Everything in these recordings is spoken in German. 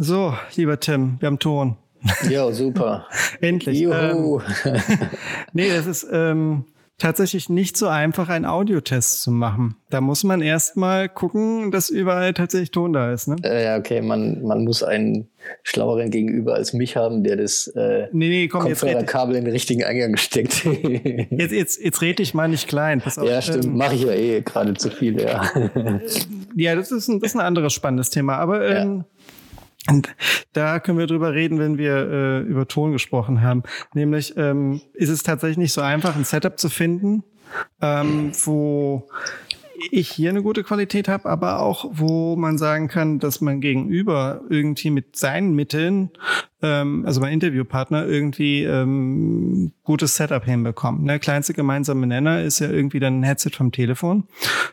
So, lieber Tim, wir haben Ton. Ja, super. Endlich. Juhu. Ähm, nee, es ist ähm, tatsächlich nicht so einfach, einen Audiotest zu machen. Da muss man erstmal gucken, dass überall tatsächlich Ton da ist. Ne? Äh, ja, okay, man, man muss einen schlaueren Gegenüber als mich haben, der das äh, Nee, nee, komm, Kopfhörerkabel in den richtigen Eingang steckt. jetzt, jetzt, jetzt red ich mal nicht klein. Pass auf, ja, stimmt, ähm, mache ich ja eh gerade zu viel, ja. Ja, das ist ein, das ist ein anderes spannendes Thema. Aber ähm, und da können wir drüber reden, wenn wir äh, über Ton gesprochen haben. Nämlich ähm, ist es tatsächlich nicht so einfach, ein Setup zu finden, ähm, wo ich hier eine gute Qualität habe, aber auch wo man sagen kann, dass man gegenüber irgendwie mit seinen Mitteln, ähm, also mein Interviewpartner, irgendwie ähm, gutes Setup hinbekommt. Ne? Kleinste gemeinsame Nenner ist ja irgendwie dann ein Headset vom Telefon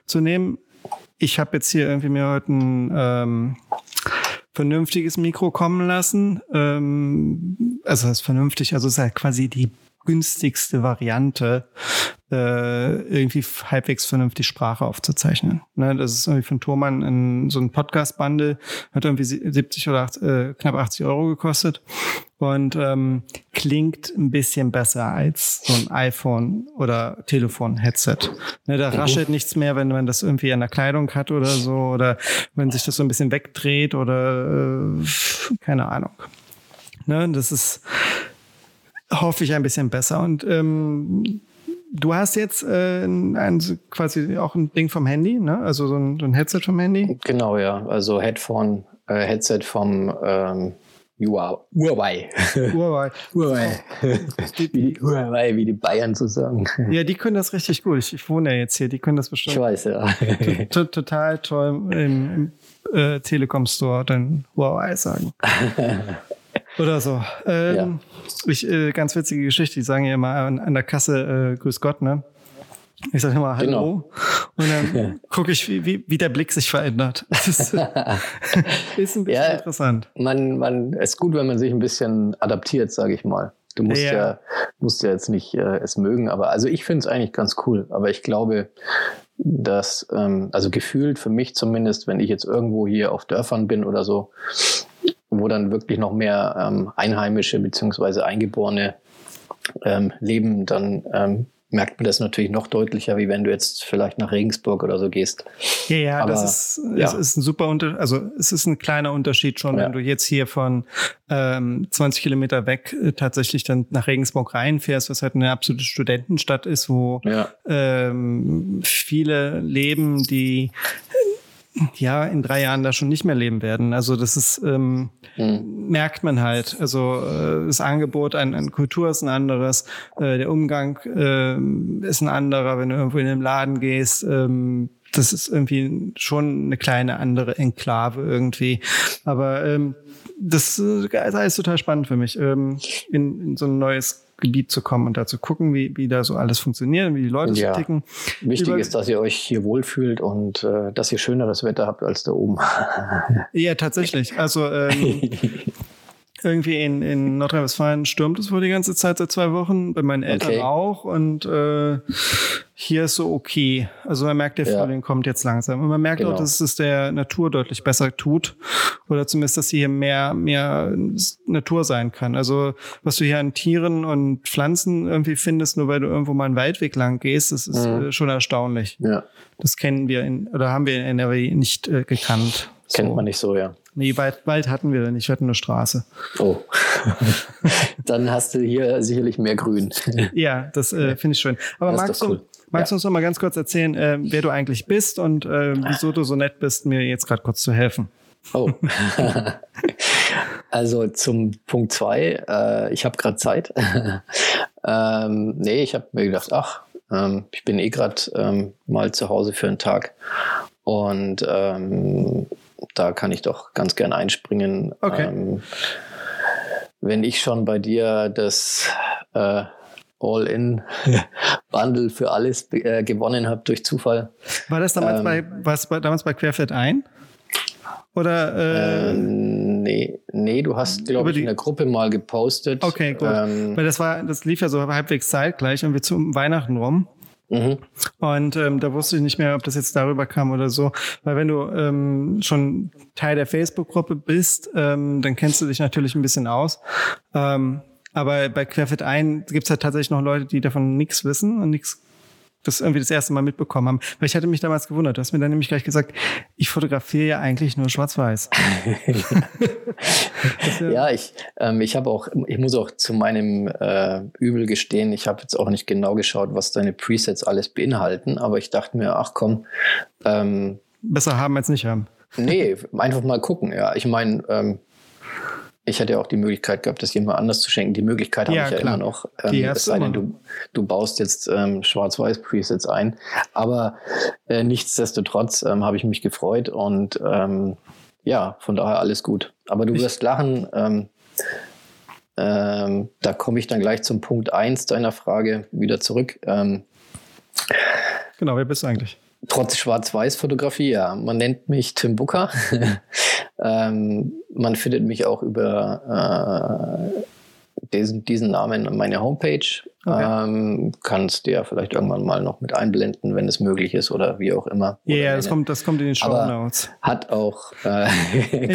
zu nehmen. Ich habe jetzt hier irgendwie mir heute ein ähm, vernünftiges Mikro kommen lassen. Ähm, also das ist vernünftig, also es ist halt quasi die günstigste Variante, äh, irgendwie halbwegs vernünftig Sprache aufzuzeichnen. Ne, das ist irgendwie von Thomann in, so ein Podcast-Bundle, hat irgendwie 70 oder 8, äh, knapp 80 Euro gekostet und ähm, klingt ein bisschen besser als so ein iPhone oder Telefon-Headset. Ne, da raschelt nichts mehr, wenn man das irgendwie an der Kleidung hat oder so oder wenn sich das so ein bisschen wegdreht oder äh, keine Ahnung. Ne, das ist hoffe ich ein bisschen besser und ähm, Du hast jetzt äh, ein, quasi auch ein Ding vom Handy, ne? Also so ein, so ein Headset vom Handy? Genau, ja. Also Headphone, äh, Headset vom ähm, Huawei. Huawei. Huawei. wie, Huawei, wie die Bayern zu sagen. Ja, die können das richtig gut. Ich, ich wohne ja jetzt hier, die können das bestimmt. Ich weiß, ja. Total toll im, im äh, Telekom Store dann Huawei sagen. Oder so. Ähm, ja. ich, äh, ganz witzige Geschichte, die sagen ja immer an, an der Kasse, äh, grüß Gott, ne? Ich sage immer Hallo Genau. und dann gucke ich, wie, wie, wie der Blick sich verändert. Das ist, ist ein bisschen Ja. interessant. man, man, es ist gut, wenn man sich ein bisschen adaptiert, sage ich mal. Du musst Ja. ja, musst ja jetzt nicht äh, es mögen, aber also ich finde es eigentlich ganz cool. Aber ich glaube, dass, ähm, also gefühlt für mich zumindest, wenn ich jetzt irgendwo hier auf Dörfern bin oder so, wo dann wirklich noch mehr ähm, Einheimische beziehungsweise Eingeborene ähm, leben, dann ähm, merkt man das natürlich noch deutlicher, wie wenn du jetzt vielleicht nach Regensburg oder so gehst. Ja, ja, Aber, das ist, ja. es ist ein super Unterschied, also es ist ein kleiner Unterschied schon, Ja. wenn du jetzt hier von ähm, 20 Kilometer weg äh, tatsächlich dann nach Regensburg reinfährst, was halt eine absolute Studentenstadt ist, wo Ja, ähm, viele leben, die ja in drei Jahren da schon nicht mehr leben werden. Also das ist ähm, hm. merkt man halt. Also äh, das Angebot an, an Kultur ist ein anderes, äh, der Umgang ähm, ist ein anderer, wenn du irgendwo in den Laden gehst. Ähm, das ist irgendwie schon eine kleine andere Enklave irgendwie. Aber ähm, das äh, ist alles total spannend für mich, ähm, in, in so ein neues Gebiet zu kommen und da zu gucken, wie, wie da so alles funktioniert und wie die Leute Ja. so ticken. wichtig Über- ist, dass ihr euch hier wohlfühlt und äh, dass ihr schöneres Wetter habt als da oben. Ja, tatsächlich. Also ähm, irgendwie in, in Nordrhein-Westfalen stürmt es wohl die ganze Zeit seit zwei Wochen, bei meinen Eltern Okay. auch. Und äh, hier ist so okay. Also man merkt, der Ja. Frühling kommt jetzt langsam. Und man merkt auch, Genau. dass es der Natur deutlich besser tut. Oder zumindest, dass sie hier mehr, mehr Natur sein kann. Also was du hier an Tieren und Pflanzen irgendwie findest, nur weil du irgendwo mal einen Waldweg lang gehst, das ist Mhm. äh, schon erstaunlich. ja, Das kennen wir in, oder haben wir in NRW nicht äh, gekannt. kennt So. man nicht so, ja. Nee, Wald, Wald hatten wir nicht, wir hatten nur Straße. Oh. Dann hast du hier sicherlich mehr Grün. Ja, das äh, finde ich schön. Aber Das magst, du, cool. magst du Ja. uns noch mal ganz kurz erzählen, äh, wer du eigentlich bist und äh, wieso du so nett bist, mir jetzt gerade kurz zu helfen? Oh. also zum Punkt zwei, äh, ich habe gerade Zeit. ähm, nee, ich habe mir gedacht, ach, ähm, ich bin eh gerade ähm, mal zu Hause für einen Tag. Und ähm, da kann ich doch ganz gern einspringen. Okay. Ähm, wenn ich schon bei dir das äh, All-in-Bundle für alles äh, gewonnen habe durch Zufall, War das damals Ähm. bei was bei, damals bei Querfeld ein? Oder äh, Ähm, nee, nee, du hast, glaube ich, die- in der Gruppe mal gepostet. Okay, gut. Ähm, weil das war, das lief ja so halbwegs zeitgleich und wir zum Weihnachten rum. Mhm. Und ähm, da wusste ich nicht mehr, ob das jetzt darüber kam oder so. Weil wenn du ähm, schon Teil der Facebook-Gruppe bist, ähm, dann kennst du dich natürlich ein bisschen aus. Ähm, aber bei Querfit ein gibt's halt tatsächlich noch Leute, die davon nichts wissen und nichts das irgendwie das erste Mal mitbekommen haben. Weil ich hatte mich damals gewundert. Du hast mir dann nämlich gleich gesagt, ich fotografiere ja eigentlich nur schwarz-weiß. ja, ja, ich, ähm, ich habe auch, ich muss auch zu meinem äh, Übel gestehen, ich habe jetzt auch nicht genau geschaut, was deine Presets alles beinhalten, aber ich dachte mir, ach komm. Ähm, Besser haben als nicht haben. nee, einfach mal gucken, ja. Ich meine, ähm, ich hätte ja auch die Möglichkeit gehabt, das jemand anders zu schenken. Die Möglichkeit habe ja, ich ja klar. immer noch. Ähm, es sei denn, du, du baust jetzt ähm, Schwarz-Weiß-Presets ein. Aber äh, nichtsdestotrotz ähm, habe ich mich gefreut und ähm, ja, von daher alles gut. Aber du ich wirst lachen. Ähm, ähm, da komme ich dann gleich zum Punkt eins deiner Frage wieder zurück. Ähm, genau, wer bist du eigentlich? Trotz Schwarz-Weiß-Fotografie, ja. Man nennt mich Tim Booker. ähm, man findet mich auch über äh, diesen, diesen Namen an meiner Homepage. Okay. Ähm, kannst du ja vielleicht irgendwann mal noch mit einblenden, wenn es möglich ist oder wie auch immer. Ja, yeah, das kommt, das kommt in die Show Notes. Hat auch äh,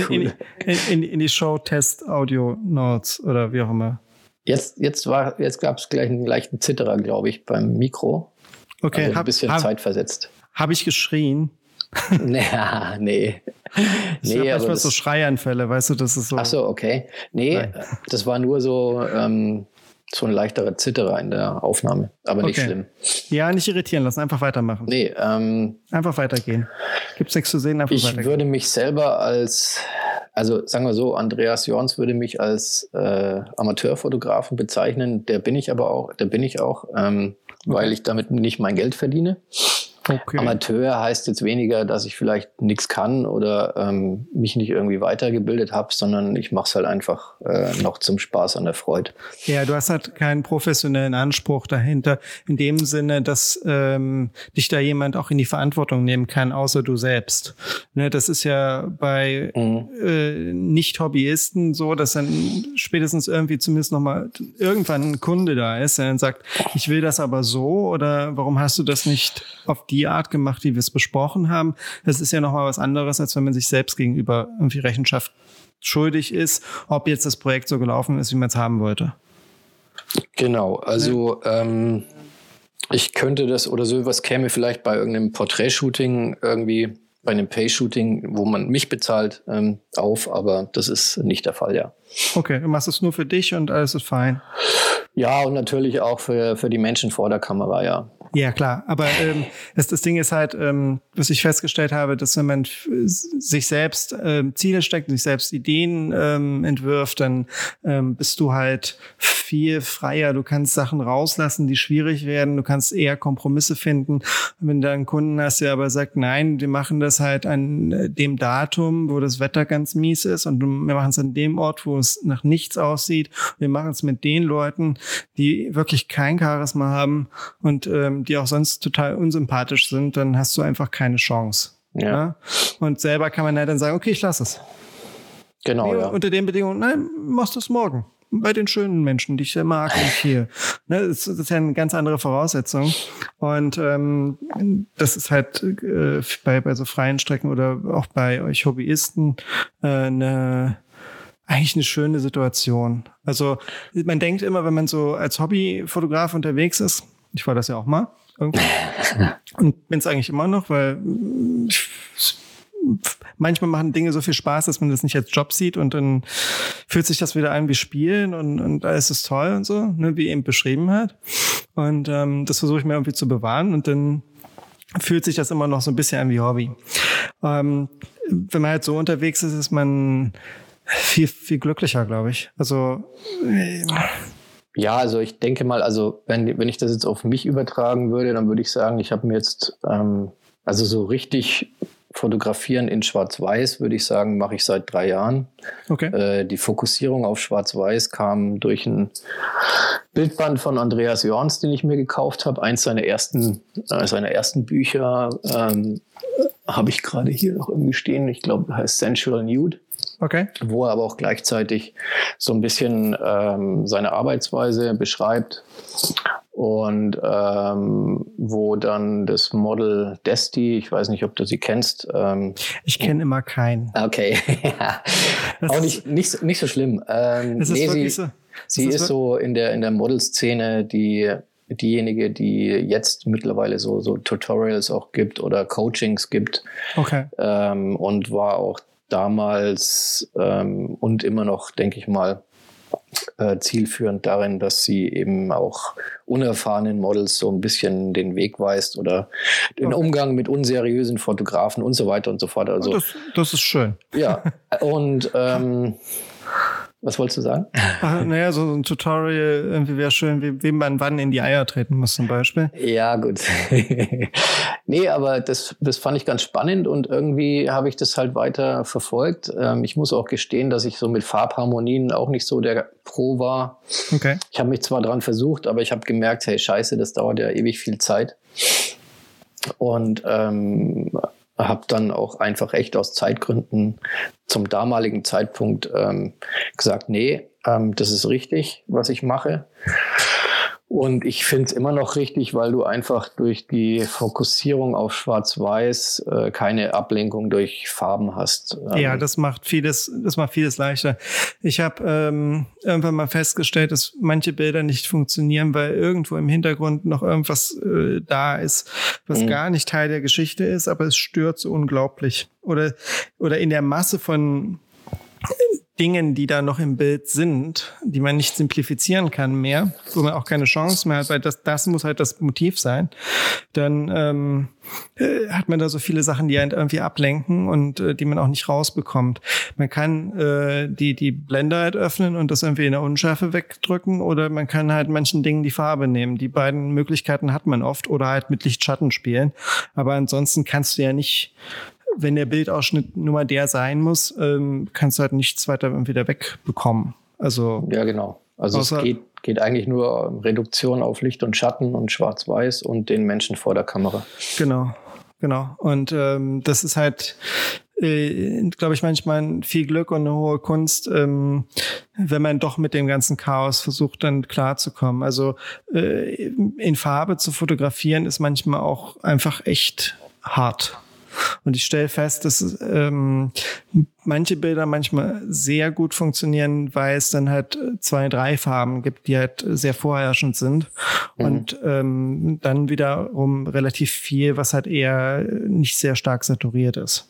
cool. in, in, in, die Show Test Audio Notes oder wie auch immer. Jetzt, jetzt war, jetzt gab es gleich einen leichten Zitterer, glaube ich, beim Mikro. Okay, also ein bisschen hab, Zeit versetzt. Habe ich geschrien? naja, nee. Ich nee, manchmal so Schreianfälle, weißt du, das ist so. Ach so, okay. Nee, Nein. das war nur so, ähm, so ein leichterer Zitterer in der Aufnahme, aber nicht okay. schlimm. Ja, nicht irritieren lassen, einfach weitermachen. Nee, ähm, einfach weitergehen. Gibt's nichts zu sehen, einfach ich weitergehen. Ich würde mich selber als, also sagen wir so, Andreas Jorns würde mich als äh, Amateurfotografen bezeichnen. Der bin ich aber auch, der bin ich auch, ähm, okay. weil ich damit nicht mein Geld verdiene. Okay. Amateur heißt jetzt weniger, dass ich vielleicht nichts kann oder ähm, mich nicht irgendwie weitergebildet habe, sondern ich mache es halt einfach äh, noch zum Spaß an der Freude. Ja, du hast halt keinen professionellen Anspruch dahinter, in dem Sinne, dass ähm, dich da jemand auch in die Verantwortung nehmen kann, außer du selbst. Ne, das ist ja bei mhm. äh, Nicht-Hobbyisten so, dass dann spätestens irgendwie zumindest nochmal irgendwann ein Kunde da ist, der dann sagt, ich will das aber so oder warum hast du das nicht auf die Art gemacht, wie wir es besprochen haben. Das ist ja nochmal was anderes, als wenn man sich selbst gegenüber irgendwie Rechenschaft schuldig ist, ob jetzt das Projekt so gelaufen ist, wie man es haben wollte. Genau, also ähm, ich könnte das oder so was käme vielleicht bei irgendeinem Porträtshooting irgendwie, bei einem Pay-Shooting, wo man mich bezahlt, ähm, auf, aber das ist nicht der Fall, ja. Okay, du machst es nur für dich und alles ist fein. Ja, und natürlich auch für, für die Menschen vor der Kamera, ja. Ja, klar. Aber ähm, das, das Ding ist halt, ähm, was ich festgestellt habe, dass wenn man sich selbst ähm, Ziele steckt, sich selbst Ideen ähm, entwirft, dann ähm, bist du halt viel freier. Du kannst Sachen rauslassen, die schwierig werden. Du kannst eher Kompromisse finden. wenn du einen Kunden hast, der aber sagt, nein, wir machen das halt an äh, dem Datum, wo das Wetter ganz mies ist und wir machen es an dem Ort, wo es nach nichts aussieht. Wir machen es mit den Leuten, die wirklich kein Charisma haben und ähm, die auch sonst total unsympathisch sind, dann hast du einfach keine Chance. Ja. ja? Und selber kann man ja dann sagen, okay, ich lasse es. Genau. Nee, ja. Unter den Bedingungen, nein, machst du es morgen. Bei den schönen Menschen, die ich sehr mag, nicht hier. Ne, das, das, ist ja eine ganz andere Voraussetzung. Und ähm, das ist halt äh, bei, bei so freien Strecken oder auch bei euch Hobbyisten äh, eine eigentlich eine schöne Situation. Also man denkt immer, wenn man so als Hobbyfotograf unterwegs ist, ich war das ja auch mal. Irgendwie. Und bin es eigentlich immer noch, weil manchmal machen Dinge so viel Spaß, dass man das nicht als Job sieht und dann fühlt sich das wieder an wie Spielen und, und alles ist toll und so, ne, wie eben beschrieben hat. Und ähm, das versuche ich mir irgendwie zu bewahren und dann fühlt sich das immer noch so ein bisschen an wie Hobby. Ähm, wenn man halt so unterwegs ist, ist man viel, viel glücklicher, glaube ich. Also äh, ja, also ich denke mal, also wenn, wenn ich das jetzt auf mich übertragen würde, dann würde ich sagen, ich habe mir jetzt, ähm, also so richtig fotografieren in Schwarz-Weiß, würde ich sagen, mache ich seit drei Jahren. Okay. Äh, die Fokussierung auf Schwarz-Weiß kam durch ein Bildband von Andreas Jorns, den ich mir gekauft habe. Eins seiner ersten, äh, seiner ersten Bücher ähm, habe ich gerade hier noch irgendwie stehen. Ich glaube, heißt Sensual Nude. Okay. Wo er aber auch gleichzeitig so ein bisschen ähm, seine Arbeitsweise beschreibt. und ähm, wo dann das Model Desti, ich weiß nicht, ob du sie kennst. Ähm, ich kenne immer keinen. Okay, auch nicht, nicht, nicht so schlimm. Ähm, ist nee, sie, so. sie ist ist so in der, in der Modelszene die diejenige, die jetzt mittlerweile so, so Tutorials auch gibt oder Coachings gibt Okay. ähm, und war auch damals ähm, und immer noch, denke ich mal, äh, zielführend darin, dass sie eben auch unerfahrenen Models so ein bisschen den Weg weist oder den Okay. Umgang mit unseriösen Fotografen und so weiter und so fort. Also das, das ist schön. ja, und ähm, was wolltest du sagen? Ach, naja, so ein Tutorial irgendwie wäre schön, wie, wie man wann in die Eier treten muss zum Beispiel. Ja, gut. nee, aber das, das fand ich ganz spannend und irgendwie habe ich das halt weiter verfolgt. Ähm, ich muss auch gestehen, dass ich so mit Farbharmonien auch nicht so der Pro war. Okay. Ich habe mich zwar dran versucht, aber ich habe gemerkt, hey, scheiße, das dauert ja ewig viel Zeit. Und ähm, habe dann auch einfach echt aus Zeitgründen zum damaligen Zeitpunkt ähm, gesagt, nee, ähm, das ist richtig, was ich mache. Und ich finde es immer noch richtig, weil du einfach durch die Fokussierung auf Schwarz-Weiß äh, keine Ablenkung durch Farben hast. Ähm, Ja, das macht vieles, das macht vieles leichter. Ich habe ähm, irgendwann mal festgestellt, dass manche Bilder nicht funktionieren, weil irgendwo im Hintergrund noch irgendwas äh, da ist, was Mhm. gar nicht Teil der Geschichte ist, aber es stört so unglaublich. Oder oder in der Masse von Dingen, die da noch im Bild sind, die man nicht simplifizieren kann mehr, wo man auch keine Chance mehr hat, weil das, das muss halt das Motiv sein, dann ähm, äh, hat man da so viele Sachen, die einen irgendwie ablenken und äh, die man auch nicht rausbekommt. Man kann äh, die, die Blende halt öffnen und das irgendwie in der Unschärfe wegdrücken oder man kann halt manchen Dingen die Farbe nehmen. Die beiden Möglichkeiten hat man oft oder halt mit Lichtschatten spielen. Aber ansonsten kannst du ja nicht wenn der Bildausschnitt nur mal der sein muss, ähm, kannst du halt nichts weiter wieder wegbekommen. Also Ja, genau. Also es geht, geht eigentlich nur um Reduktion auf Licht und Schatten und Schwarz-Weiß und den Menschen vor der Kamera. genau, genau. Und ähm, das ist halt, äh, glaube ich, manchmal viel Glück und eine hohe Kunst, ähm, wenn man doch mit dem ganzen Chaos versucht, dann klarzukommen. Also äh, in Farbe zu fotografieren ist manchmal auch einfach echt hart. Und ich stelle fest, dass ähm, manche Bilder manchmal sehr gut funktionieren, weil es dann halt zwei, drei Farben gibt, die halt sehr vorherrschend sind. Mhm. Und ähm, dann wiederum relativ viel, was halt eher nicht sehr stark saturiert ist.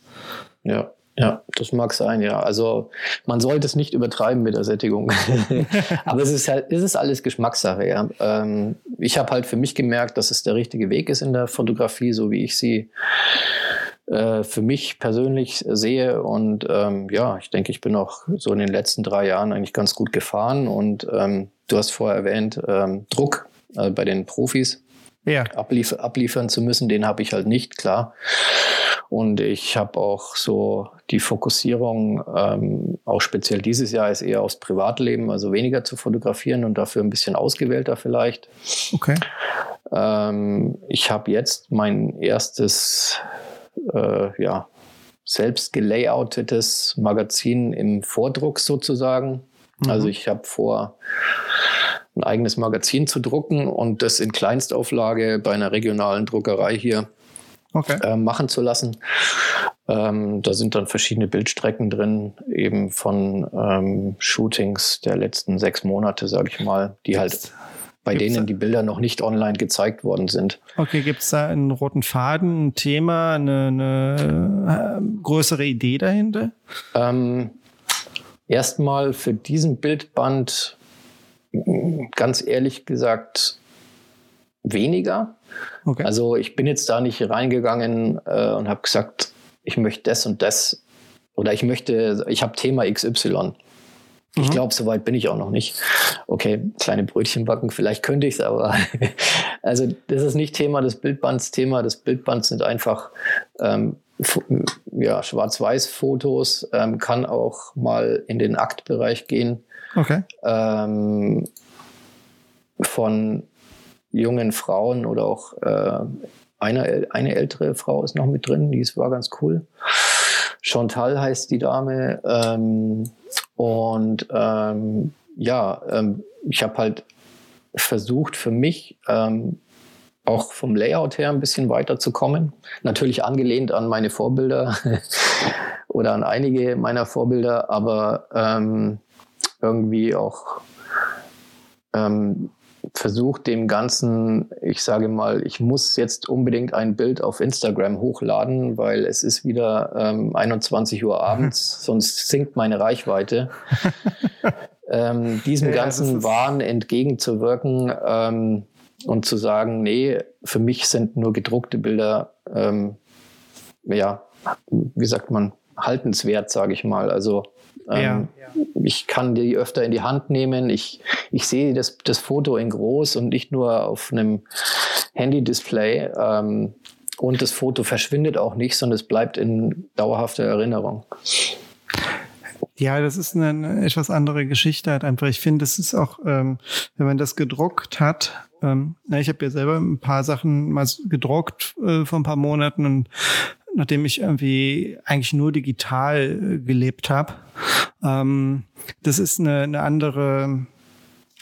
Ja, ja, das mag sein, ja. Also man sollte es nicht übertreiben mit der Sättigung. Aber es ist halt, es ist alles Geschmackssache, ja. Ähm, ich habe halt für mich gemerkt, dass es der richtige Weg ist in der Fotografie, so wie ich sie äh, für mich persönlich sehe. Und ähm, ja, ich denke, ich bin auch so in den letzten drei Jahren eigentlich ganz gut gefahren. Und ähm, du hast vorher erwähnt, ähm, Druck äh, bei den Profis Ja, ablief abliefern zu müssen, den habe ich halt nicht, klar. Und ich habe auch so die Fokussierung, ähm, auch speziell dieses Jahr, ist eher aufs Privatleben, also weniger zu fotografieren und dafür ein bisschen ausgewählter vielleicht. okay. Ähm, ich habe jetzt mein erstes, äh, ja, selbst gelayoutetes Magazin im Vordruck sozusagen. Mhm. Also ich habe vor, ein eigenes Magazin zu drucken und das in Kleinstauflage bei einer regionalen Druckerei hier Okay. äh, machen zu lassen. Ähm, da sind dann verschiedene Bildstrecken drin, eben von ähm, Shootings der letzten sechs Monate, sage ich mal, die halt bei gibt's denen die Bilder noch nicht online gezeigt worden sind. Okay, gibt es da einen roten Faden, ein Thema, eine, eine äh, größere Idee dahinter? Ähm, erstmal für diesen Bildband ganz ehrlich gesagt weniger. Okay. Also ich bin jetzt da nicht reingegangen äh, und habe gesagt, ich möchte das und das oder ich möchte, ich habe Thema XY. Ich Mhm. glaube, soweit bin ich auch noch nicht. Okay, kleine Brötchen backen, vielleicht könnte ich es, aber also das ist nicht Thema des Bildbands. Thema des Bildbands sind einfach ähm, ja, Schwarz-Weiß-Fotos, ähm, kann auch mal in den Aktbereich gehen okay. ähm, von jungen Frauen oder auch äh, eine, eine ältere Frau ist noch mit drin, die ist, war ganz cool. Chantal heißt die Dame. Ähm, und ähm, ja, ähm, ich habe halt versucht für mich ähm, auch vom Layout her ein bisschen weiterzukommen. Natürlich angelehnt an meine Vorbilder oder an einige meiner Vorbilder, aber ähm, irgendwie auch ähm, versucht dem Ganzen, ich sage mal, ich muss jetzt unbedingt ein Bild auf Instagram hochladen, weil es ist wieder ähm, 21 Uhr abends, sonst sinkt meine Reichweite. ähm, diesem ja, ganzen Wahn entgegenzuwirken ähm, und zu sagen, nee, für mich sind nur gedruckte Bilder, ähm, ja, wie sagt man, haltenswert, sage ich mal. Also ähm, ja. Ich kann die öfter in die Hand nehmen. Ich, ich sehe das, das Foto in groß und nicht nur auf einem Handy-Display. Ähm, und das Foto verschwindet auch nicht, sondern es bleibt in dauerhafter Erinnerung. Ja, das ist eine, eine etwas andere Geschichte halt einfach. Ich finde, es ist auch, ähm, wenn man das gedruckt hat, ähm, na, ich habe ja selber ein paar Sachen mal gedruckt äh, vor ein paar Monaten und nachdem ich irgendwie eigentlich nur digital äh, gelebt habe. Ähm, das ist eine, eine andere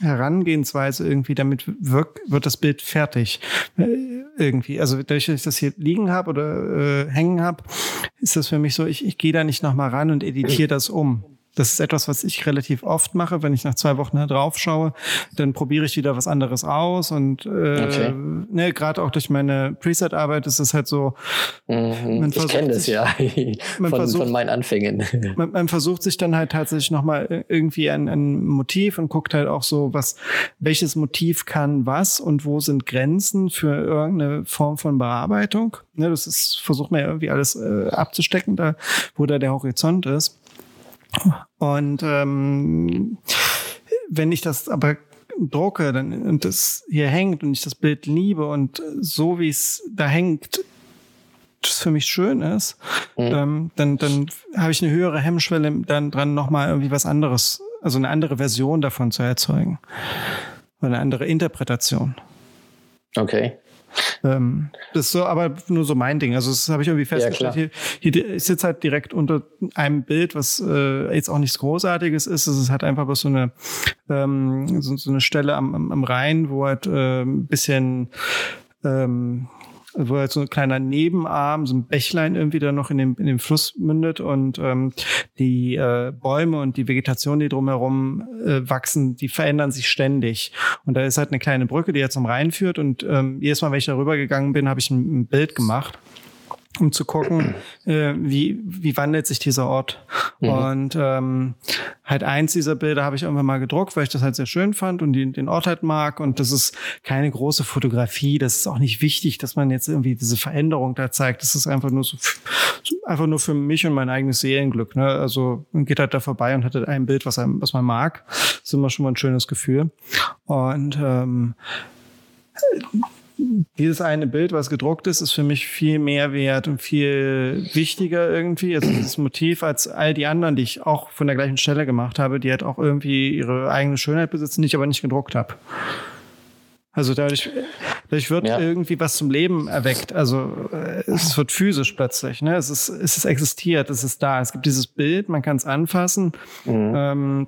Herangehensweise irgendwie, damit wirkt, wird das Bild fertig. Äh, irgendwie. Also dadurch, dass ich das hier liegen habe oder äh, hängen habe, ist das für mich so, ich, ich gehe da nicht nochmal ran und editiere das um. Das ist etwas, was ich relativ oft mache. Wenn ich nach zwei Wochen da drauf schaue, dann probiere ich wieder was anderes aus. Und äh, okay. ne, gerade auch durch meine Preset-Arbeit ist es halt so. Mhm. ich kenne das ja von, versucht, von, meinen Anfängen. Man, man, versucht sich dann halt tatsächlich nochmal irgendwie ein, ein Motiv und guckt halt auch so, was, welches Motiv kann was und wo sind Grenzen für irgendeine Form von Bearbeitung. Ne, das ist, versucht man ja irgendwie alles äh, abzustecken, da, wo da der Horizont ist. Und ähm, wenn ich das aber drucke dann, und das hier hängt und ich das Bild liebe und so wie es da hängt, das für mich schön ist, mhm. ähm, dann, dann habe ich eine höhere Hemmschwelle dann dran, nochmal irgendwie was anderes, also eine andere Version davon zu erzeugen. Oder eine andere Interpretation. Okay. Ähm, das ist so, aber nur so mein Ding. Also das habe ich irgendwie festgestellt. Ja, hier, hier, ich sitze halt direkt unter einem Bild, was äh, jetzt auch nichts Großartiges ist. Es ist halt einfach so eine ähm, so, so eine Stelle am, am, am Rhein, wo halt äh, ein bisschen ähm, wo halt so ein kleiner Nebenarm, so ein Bächlein irgendwie da noch in dem, in dem Fluss mündet und ähm, die äh, Bäume und die Vegetation, die drumherum äh, wachsen, die verändern sich ständig. Und da ist halt eine kleine Brücke, die jetzt zum Rhein führt und ähm, jedes Mal, wenn ich darüber gegangen bin, habe ich ein, ein Bild gemacht um zu gucken, äh, wie, wie wandelt sich dieser Ort. Mhm. Und ähm, halt eins dieser Bilder habe ich irgendwann mal gedruckt, weil ich das halt sehr schön fand und die, den Ort halt mag. Und das ist keine große Fotografie. Das ist auch nicht wichtig, dass man jetzt irgendwie diese Veränderung da zeigt. Das ist einfach nur so, einfach nur für mich und mein eigenes Seelenglück. Ne? Also man geht halt da vorbei und hat halt ein Bild, was, einem, was man mag. Das ist immer schon mal ein schönes Gefühl. Und ähm, dieses eine Bild, was gedruckt ist, ist für mich viel mehr wert und viel wichtiger irgendwie, also dieses Motiv, als all die anderen, die ich auch von der gleichen Stelle gemacht habe, die halt auch irgendwie ihre eigene Schönheit besitzen, die ich aber nicht gedruckt habe. Also dadurch, dadurch wird ja. irgendwie was zum Leben erweckt. Also äh, es wird physisch plötzlich. Ne? Es, ist, es ist existiert, es ist da. Es gibt dieses Bild, man kann es anfassen. Mhm. Ähm,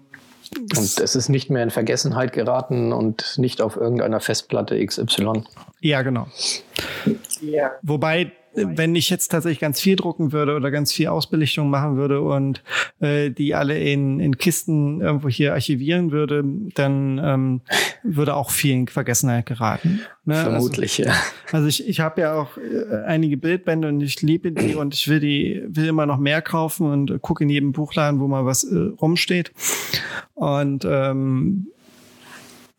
und es ist nicht mehr in Vergessenheit geraten und nicht auf irgendeiner Festplatte XY. Ja, genau. Ja. Wobei wenn ich jetzt tatsächlich ganz viel drucken würde oder ganz viel Ausbelichtung machen würde und äh, die alle in, in Kisten irgendwo hier archivieren würde, dann ähm, würde auch viel in Vergessenheit geraten. Ne? Vermutlich, also, ja. Also ich, ich habe ja auch äh, einige Bildbände und ich liebe die und ich will die, will immer noch mehr kaufen und äh, gucke in jedem Buchladen, wo mal was äh, rumsteht. Und ähm,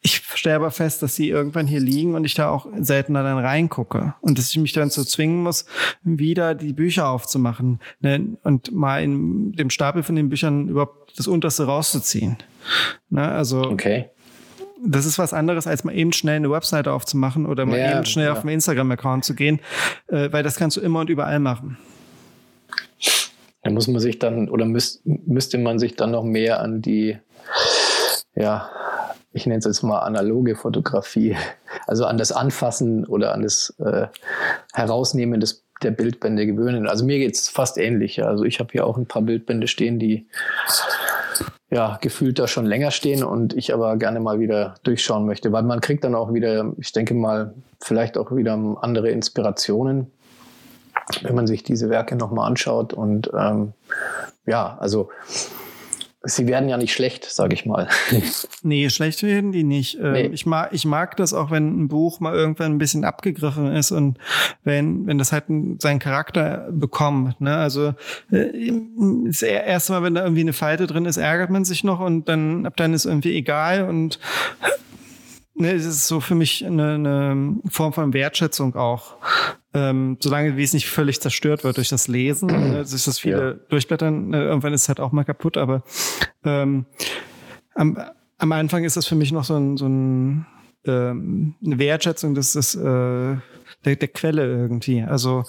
ich stelle aber fest, dass sie irgendwann hier liegen und ich da auch seltener dann reingucke. Und dass ich mich dann so zwingen muss, wieder die Bücher aufzumachen ne? und mal in dem Stapel von den Büchern überhaupt das unterste rauszuziehen. Ne? Also okay. das ist was anderes, als mal eben schnell eine Webseite aufzumachen oder mal ja, eben schnell ja. auf einen Instagram-Account zu gehen, äh, weil das kannst du immer und überall machen. Da muss man sich dann oder müß, müsste man sich dann noch mehr an die ja, ich nenne es jetzt mal analoge Fotografie, also an das Anfassen oder an das äh, Herausnehmen des, der Bildbände gewöhnen. Also mir geht es fast ähnlich. Also ich habe hier auch ein paar Bildbände stehen, die ja, gefühlt da schon länger stehen und ich aber gerne mal wieder durchschauen möchte, weil man kriegt dann auch wieder, ich denke mal, vielleicht auch wieder andere Inspirationen, wenn man sich diese Werke nochmal anschaut. Und ähm, ja, also Sie werden ja nicht schlecht, sage ich mal. nee, schlecht werden die nicht. Ähm, nee. Ich, mag, ich mag das auch, wenn ein Buch mal irgendwann ein bisschen abgegriffen ist und wenn, wenn das halt seinen Charakter bekommt. Ne? Also äh, das erste Mal, wenn da irgendwie eine Falte drin ist, ärgert man sich noch und dann ab dann ist irgendwie egal und ne, es ist so für mich eine, eine Form von Wertschätzung auch. Ähm, solange wie es nicht völlig zerstört wird durch das Lesen, ne, durch das viele ja. Durchblättern, ne, irgendwann ist es halt auch mal kaputt, aber ähm, am, am Anfang ist das für mich noch so ein, so ein ähm, eine Wertschätzung des, des äh, der, der Quelle irgendwie. Also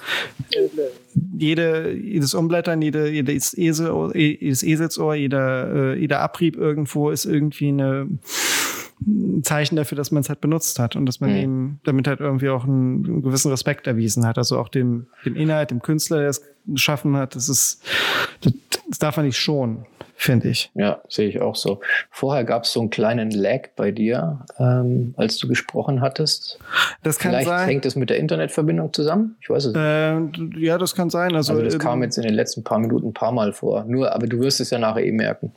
jede, jedes Umblättern, jede, jedes, Esel, jedes Eselsohr, jeder, äh, jeder Abrieb irgendwo ist irgendwie eine ein Zeichen dafür, dass man es halt benutzt hat und dass man mhm. ihm damit halt irgendwie auch einen, einen, gewissen Respekt erwiesen hat. Also auch dem, dem Inhalt, dem Künstler, der es geschaffen hat, das ist, das, das darf man nicht schon, finde ich. Ja, sehe ich auch so. Vorher gab es so einen kleinen Lag bei dir, ähm, als du gesprochen hattest. Das kann Vielleicht sein. hängt es mit der Internetverbindung zusammen? Ich weiß es nicht. Äh, ja, das kann sein. Also, also das ähm, kam jetzt in den letzten paar Minuten ein paar Mal vor. Nur, aber du wirst es ja nachher eh merken.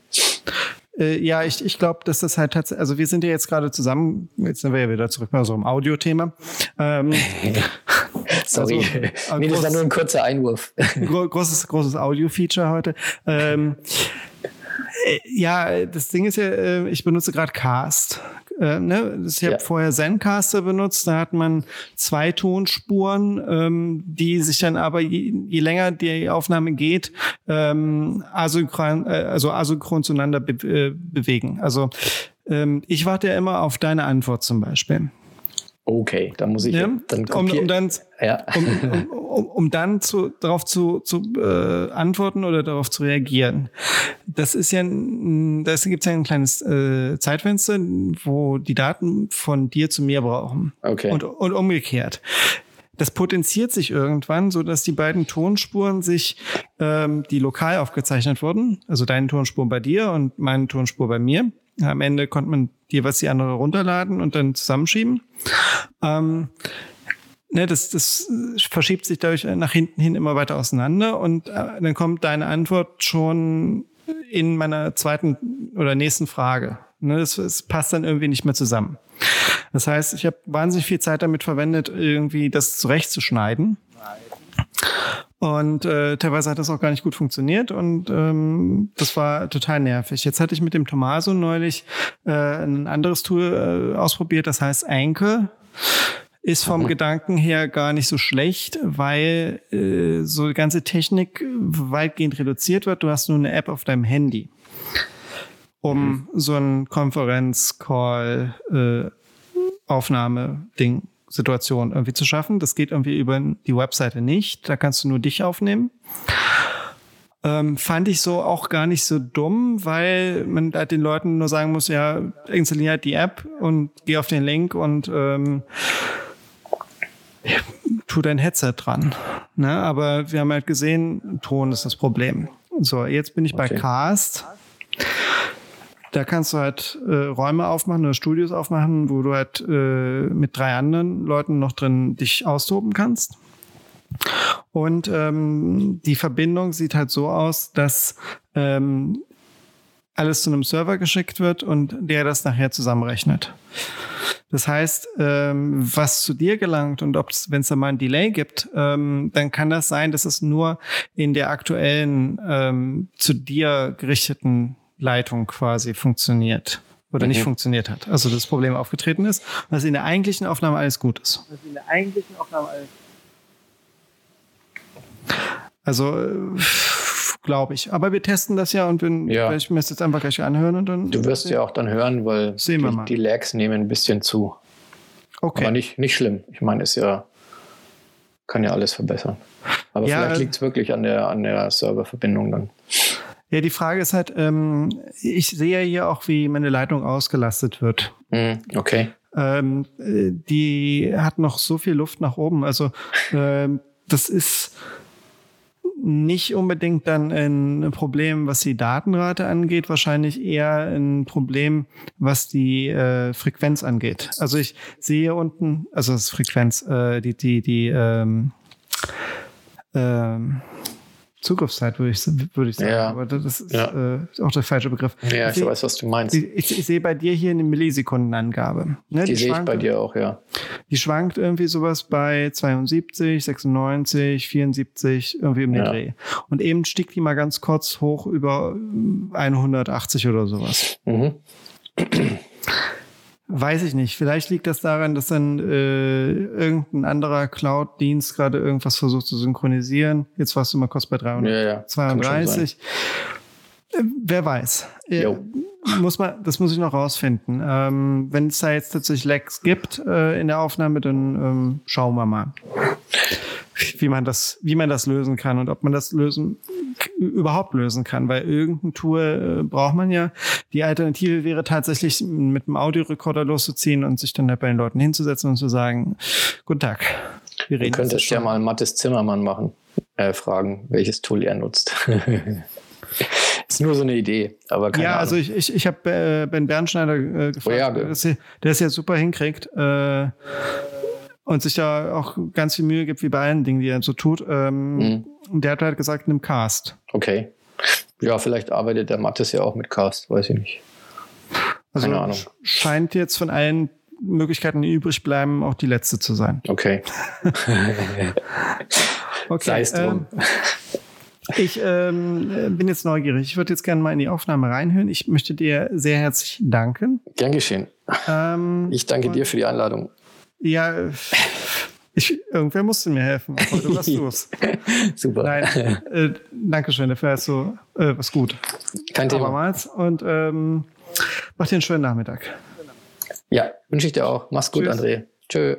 Äh, ja, ich, ich glaube, dass das halt tatsächlich, also wir sind ja jetzt gerade zusammen, jetzt sind wir ja wieder zurück bei so einem Audiothema. Ähm, Sorry. Also, äh, nee, das war nur ein kurzer Einwurf. großes, großes Audio-Feature heute. Ähm, äh, ja, das Ding ist ja, äh, ich benutze gerade Cast. Äh, ne? Ich habe ja. vorher Zencaster benutzt, da hat man zwei Tonspuren, ähm, die sich dann aber, je, je länger die Aufnahme geht, ähm, asynchron, äh, also asynchron zueinander be äh, bewegen. Also ähm, ich warte ja immer auf deine Antwort zum Beispiel. Okay, dann muss ich ja, dann um, um, dann, ja. um, um, um, dann zu, darauf zu, zu äh, antworten oder darauf zu reagieren. Das ist ja, da gibt es ja ein kleines äh, Zeitfenster, wo die Daten von dir zu mir brauchen. Okay. Und, und umgekehrt. Das potenziert sich irgendwann, so dass die beiden Tonspuren sich, ähm, die lokal aufgezeichnet wurden, also deine Tonspur bei dir und meine Tonspur bei mir, am Ende konnte man jeweils die andere runterladen und dann zusammenschieben. Ähm, ne, das, das verschiebt sich dadurch nach hinten hin immer weiter auseinander und äh, dann kommt deine Antwort schon in meiner zweiten oder nächsten Frage. Ne, das, das passt dann irgendwie nicht mehr zusammen. Das heißt, ich habe wahnsinnig viel Zeit damit verwendet, irgendwie das zurechtzuschneiden. Und äh, teilweise hat das auch gar nicht gut funktioniert und ähm, das war total nervig. Jetzt hatte ich mit dem Tomaso neulich äh, ein anderes Tool äh, ausprobiert, das heißt Anchor. Ist vom mhm. Gedanken her gar nicht so schlecht, weil äh, so die ganze Technik weitgehend reduziert wird. Du hast nur eine App auf deinem Handy, um mhm. so ein Konferenz-Call äh, Aufnahme-Ding Situation irgendwie zu schaffen. Das geht irgendwie über die Webseite nicht. Da kannst du nur dich aufnehmen. Ähm, fand ich so auch gar nicht so dumm, weil man halt den Leuten nur sagen muss, ja, installier halt die App und geh auf den Link und ähm, tu dein Headset dran. Ne? Aber wir haben halt gesehen, Ton ist das Problem. So, jetzt bin ich okay. bei Cast. Da kannst du halt äh, Räume aufmachen oder Studios aufmachen, wo du halt äh, mit drei anderen Leuten noch drin dich austoben kannst. Und ähm, die Verbindung sieht halt so aus, dass ähm, alles zu einem Server geschickt wird und der das nachher zusammenrechnet. Das heißt, ähm, was zu dir gelangt und ob wenn es da mal ein Delay gibt, ähm, dann kann das sein, dass es nur in der aktuellen ähm, zu dir gerichteten Leitung quasi funktioniert oder mhm. nicht funktioniert hat. Also das Problem aufgetreten ist, dass in der eigentlichen Aufnahme alles gut ist. Dass in der eigentlichen Aufnahme alles also glaube ich. Aber wir testen das ja und wenn, ja. ich mir das jetzt einfach gleich anhören und dann. Du wirst ja auch dann hören, weil sehen die, wir mal. die Lags nehmen ein bisschen zu. Okay. Aber nicht, nicht schlimm. Ich meine, ist ja, kann ja alles verbessern. Aber ja, vielleicht liegt es wirklich an der, an der Serververbindung dann. Ja, die Frage ist halt, ähm, ich sehe hier auch, wie meine Leitung ausgelastet wird. Mm, okay. Ähm, äh, die hat noch so viel Luft nach oben. Also ähm, das ist nicht unbedingt dann ein Problem, was die Datenrate angeht, wahrscheinlich eher ein Problem, was die äh, Frequenz angeht. Also ich sehe unten, also das Frequenz, äh, die, die, die ähm, ähm, Zugriffszeit, würde ich, würde ich sagen. Ja. Aber das ist ja. äh, auch der falsche Begriff. Ja, ich, ich weiß, was du meinst. Ich, ich, sehe bei dir hier eine Millisekundenangabe. Ne? Die, die sehe ich bei dir auch, ja. Die schwankt irgendwie sowas bei 72, 96, 74, irgendwie im ja. Dreh. Und eben stieg die mal ganz kurz hoch über 180 oder sowas. Mhm. Weiß ich nicht. Vielleicht liegt das daran, dass dann äh, irgendein anderer Cloud-Dienst gerade irgendwas versucht zu synchronisieren. Jetzt warst du mal kurz bei 332. Ja, ja. Äh, wer weiß. Äh, muss man, das muss ich noch rausfinden. Ähm, Wenn es da jetzt tatsächlich Lags gibt äh, in der Aufnahme, dann ähm, schauen wir mal, wie man das, wie man das lösen kann und ob man das lösen überhaupt lösen kann, weil irgendein Tool äh, braucht man ja. Die Alternative wäre tatsächlich mit einem Audiorekorder loszuziehen und sich dann halt bei den Leuten hinzusetzen und zu sagen, guten Tag. Wir reden du könntest ja mal Mattes Zimmermann machen, äh, fragen, welches Tool er nutzt. ist nur so eine Idee, aber keine Ja, Ahnung. also ich, ich, ich habe äh, Ben Bernschneider äh, gefragt, oh ja, der, das, der es ja super hinkriegt. Äh, und sich da auch ganz viel Mühe gibt, wie bei allen Dingen, die er so tut. Ähm, mhm. Der hat halt gesagt, nimm Cast. Okay. Ja, vielleicht arbeitet der Mattes ja auch mit Cast, weiß ich nicht. Also Keine Ahnung. scheint jetzt von allen Möglichkeiten, die übrig bleiben, auch die letzte zu sein. Okay. okay. Sei es drum. Ähm, ich ähm, bin jetzt neugierig. Ich würde jetzt gerne mal in die Aufnahme reinhören. Ich möchte dir sehr herzlich danken. Gern geschehen. Ähm, ich danke dir für die Einladung. Ja, ich, irgendwer musste mir helfen. Heute warst du es. Super. Nein, äh, Dankeschön, dafür hast du äh, was gut. Kein Thema. Abermals. Und ähm, mach dir einen schönen Nachmittag. Ja, wünsche ich dir auch. Mach's gut, Tschüss. André. Tschö.